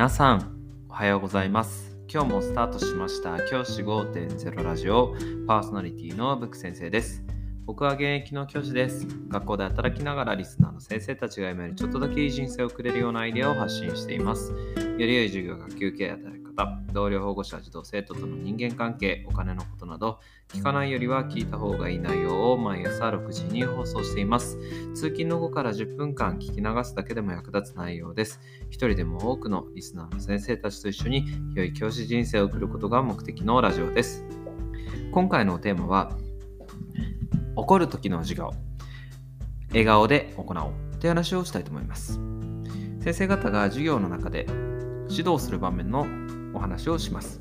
皆さんおはようございます。今日もスタートしました教師5.0ラジオパーソナリティのブック先生です。僕は現役の教師です学校で働きながらリスナーの先生たちが夢よりちょっとだけいい人生を送れるようなアイデアを発信していますより良い授業学級経営働き方同僚保護者児童生徒との人間関係お金のことなど聞かないよりは聞いた方がいい内容を毎朝6時に放送しています。通勤の後から10分間聞き流すだけでも役立つ内容です。一人でも多くのリスナーの先生たちと一緒に良い教師人生を送ることが目的のラジオです。今回のテーマは、怒る時の授業、笑顔で行おうという話をしたいと思います。先生方が授業の中で指導する場面のお話をします。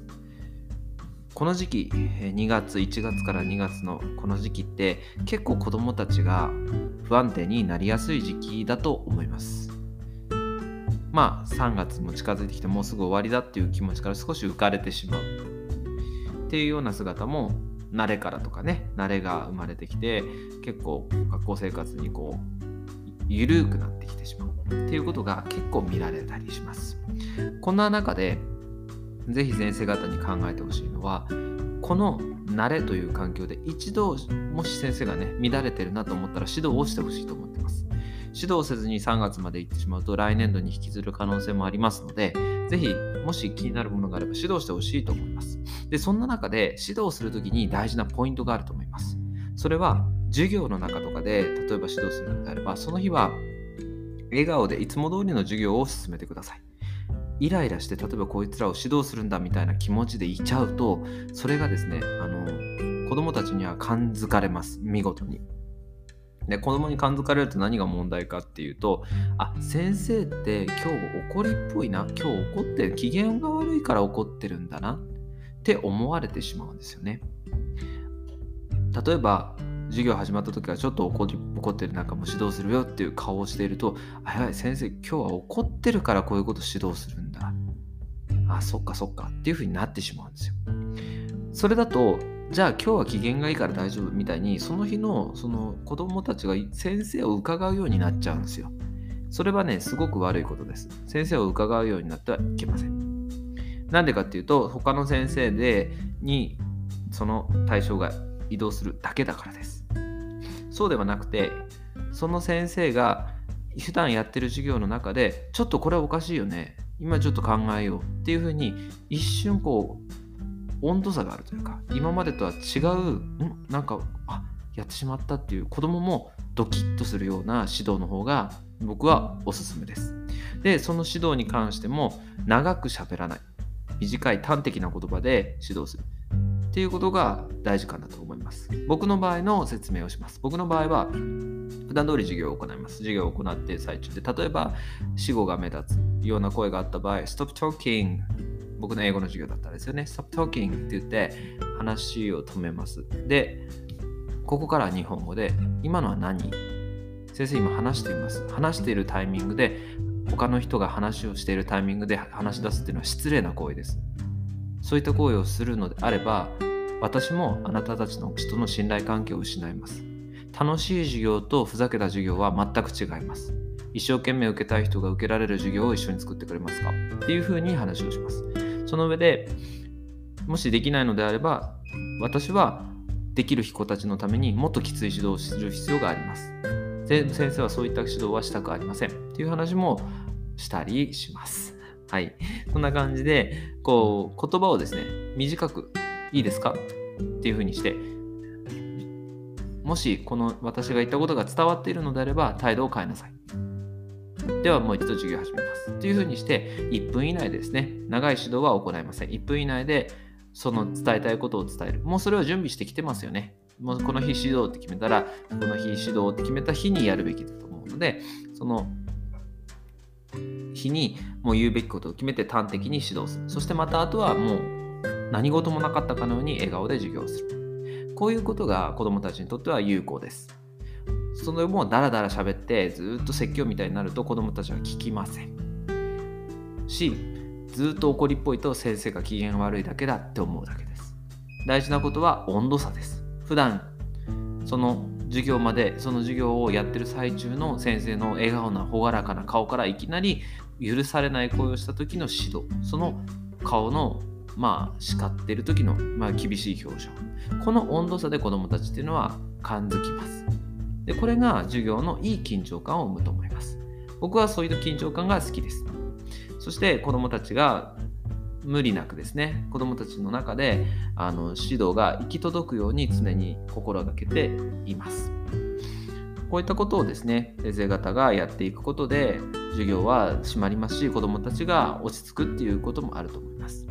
この時期2月1月から2月のこの時期って結構子どもたちが不安定になりやすい時期だと思いますまあ3月も近づいてきてもうすぐ終わりだっていう気持ちから少し浮かれてしまうっていうような姿も慣れからとかね慣れが生まれてきて結構学校生活にこう緩くなってきてしまう。っていうことが結構見られたりします。こんな中でぜひ先生方に考えてほしいのはこの慣れという環境で一度もし先生がね乱れてるなと思ったら指導をしてほしいと思ってます。指導せずに3月まで行ってしまうと来年度に引きずる可能性もありますのでぜひもし気になるものがあれば指導してほしいと思います。でそんな中で指導する時に大事なポイントがあると思います。それは授業の中とかで例えば指導するのであればその日は笑顔でいつも通りの授業を進めてください。イライラして例えばこいつらを指導するんだみたいな気持ちでいちゃうとそれがですねあの子供たちには感づかれます。見事に。で子供に感づかれると何が問題かっていうとあ先生って今日怒りっぽいな今日怒ってる機嫌が悪いから怒ってるんだなって思われてしまうんですよね。例えば授業始まった時はちょっと怒怒ってるなんかも指導するよっていう顔をしているとあやばい先生今日は怒ってるからこういうこと指導するんだあそっかそっかっていう風になってしまうんですよそれだとじゃあ今日は機嫌がいいから大丈夫みたいにその日のその子供たちが先生を伺うようになっちゃうんですよ。それはねすごく悪いことです。先生を伺うようになってはいけません。なんでかっていうと他の先生でにその対象が移動するだけだからです。そうではなくてその先生が普段やってる授業の中でちょっとこれはおかしいよね。今ちょっと考えようっていうふうに一瞬こう温度差があるというか今までとは違うんなんかあやってしまったっていう子供もドキッとするような指導の方が僕はおすすめです。でその指導に関しても長く喋らない短い端的な言葉で指導するっていうことが大事かなと思います。僕の場合の説明をします。僕の場合は普段通り授業を行います。授業を行っている最中で、例えば死語が目立つような声があった場合、stop talking 僕の英語の授業だったらですよね。stop talking って言って話を止めます。で、ここから日本語で、今のは何？先生今話しています。話しているタイミングで、他の人が話をしているタイミングで話し出すっていうのは失礼な行為です。そういった行為をするのであれば私もあなたたちの人の信頼関係を失います楽しい授業とふざけた授業は全く違います一生懸命受けたい人が受けられる授業を一緒に作ってくれますか？っていうふうに話をしますその上でもしできないのであれば私はできる子たちのためにもっときつい指導をする必要があります先生はそういった指導はしたくありませんっていう話もしたりしますはい。そんな感じで、こう、言葉をですね、短く、いいですか？っていうふうにして、もし、この私が言ったことが伝わっているのであれば、態度を変えなさい。では、もう一度授業を始めます。っていうふうにして、1分以内ですね、長い指導は行いません。1分以内で、その伝えたいことを伝える。もうそれを準備してきてますよね。もうこの日指導って決めたら、この日指導って決めた日にやるべきだと思うので、その日にもう言うべきことを決めて端的に指導するそしてまたあとはもう何事もなかったかのように笑顔で授業するこういうことが子どもたちにとっては有効ですそのもうダラダラ喋ってずっと説教みたいになると子どもたちは聞きません。しずっと怒りっぽいと先生が機嫌悪いだけだって思うだけです。大事なことは温度差です。普段その授業までその授業をやってる最中の先生の笑顔な朗らかな顔からいきなり許されない行為をした時の指導。その顔のまあ叱ってる時の、まあ、厳しい表情。この温度差で子どもたちっていうのは感づきます。でこれが授業のいい緊張感を生むと思います。僕はそういう緊張感が好きです。そして子どもたちが無理なくですね子どもたちの中であの指導が行き届くように常に心がけています。こういったことをですね先生方がやっていくことで授業は閉まりますし子どもたちが落ち着くっていうこともあると思います。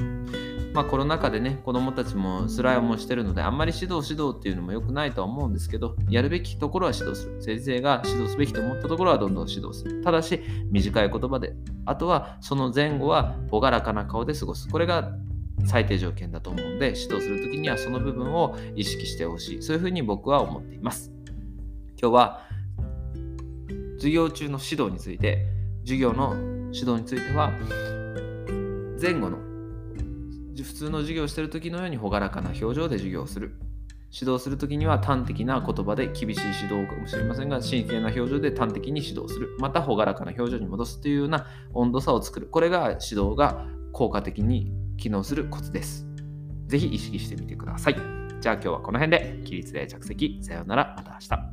まあ、コロナ禍でね子どもたちも辛い思いしてるのであんまり指導指導っていうのも良くないとは思うんですけどやるべきところは指導する。先生が指導すべきと思ったところはどんどん指導する。ただし短い言葉であとはその前後は朗らかな顔で過ごす。これが最低条件だと思うので指導する時にはその部分を意識してほしい。そういうふうに僕は思っています。今日は授業中の指導について授業の指導については前後の普通の授業をしている時のように朗らかな表情で授業をする。指導する時には端的な言葉で厳しい指導かもしれませんが真剣な表情で端的に指導する。また朗らかな表情に戻すというような温度差を作る。これが指導が効果的に機能するコツです。ぜひ意識してみてください。じゃあ今日はこの辺で。起立で着席。さようなら。また明日。